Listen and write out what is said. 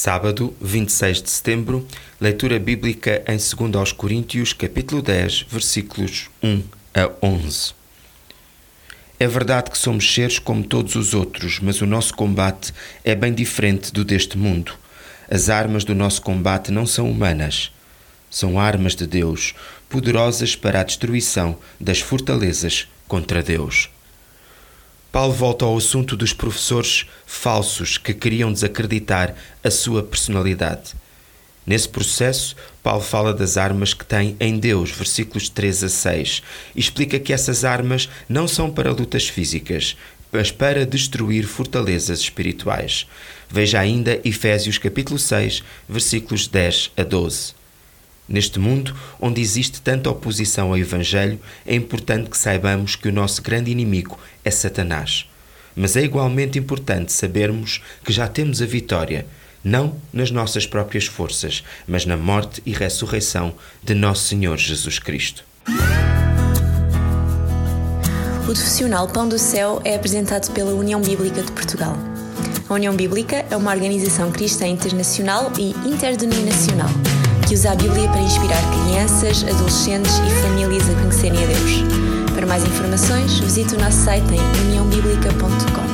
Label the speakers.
Speaker 1: Sábado, 26 de setembro, leitura bíblica em 2 aos Coríntios, capítulo 10, versículos 1 a 11. É verdade que somos seres como todos os outros, mas o nosso combate é bem diferente do deste mundo. As armas do nosso combate não são humanas. São armas de Deus, poderosas para a destruição das fortalezas contra Deus. Paulo volta ao assunto dos professores falsos que queriam desacreditar a sua personalidade. Nesse processo, Paulo fala das armas que tem em Deus, versículos 3 a 6, e explica que essas armas não são para lutas físicas, mas para destruir fortalezas espirituais. Veja ainda Efésios capítulo 6, versículos 10 a 12. Neste mundo, onde existe tanta oposição ao Evangelho, é importante que saibamos que o nosso grande inimigo é Satanás. Mas é igualmente importante sabermos que já temos a vitória, não nas nossas próprias forças, mas na morte e ressurreição de nosso Senhor Jesus Cristo.
Speaker 2: O profissional Pão do Céu é apresentado pela União Bíblica de Portugal. A União Bíblica é uma organização cristã internacional e interdenominacional que usa a Bíblia para inspirar crianças, adolescentes e famílias a conhecerem a Deus. Para mais informações, visite o nosso site em uniãobíblica.com.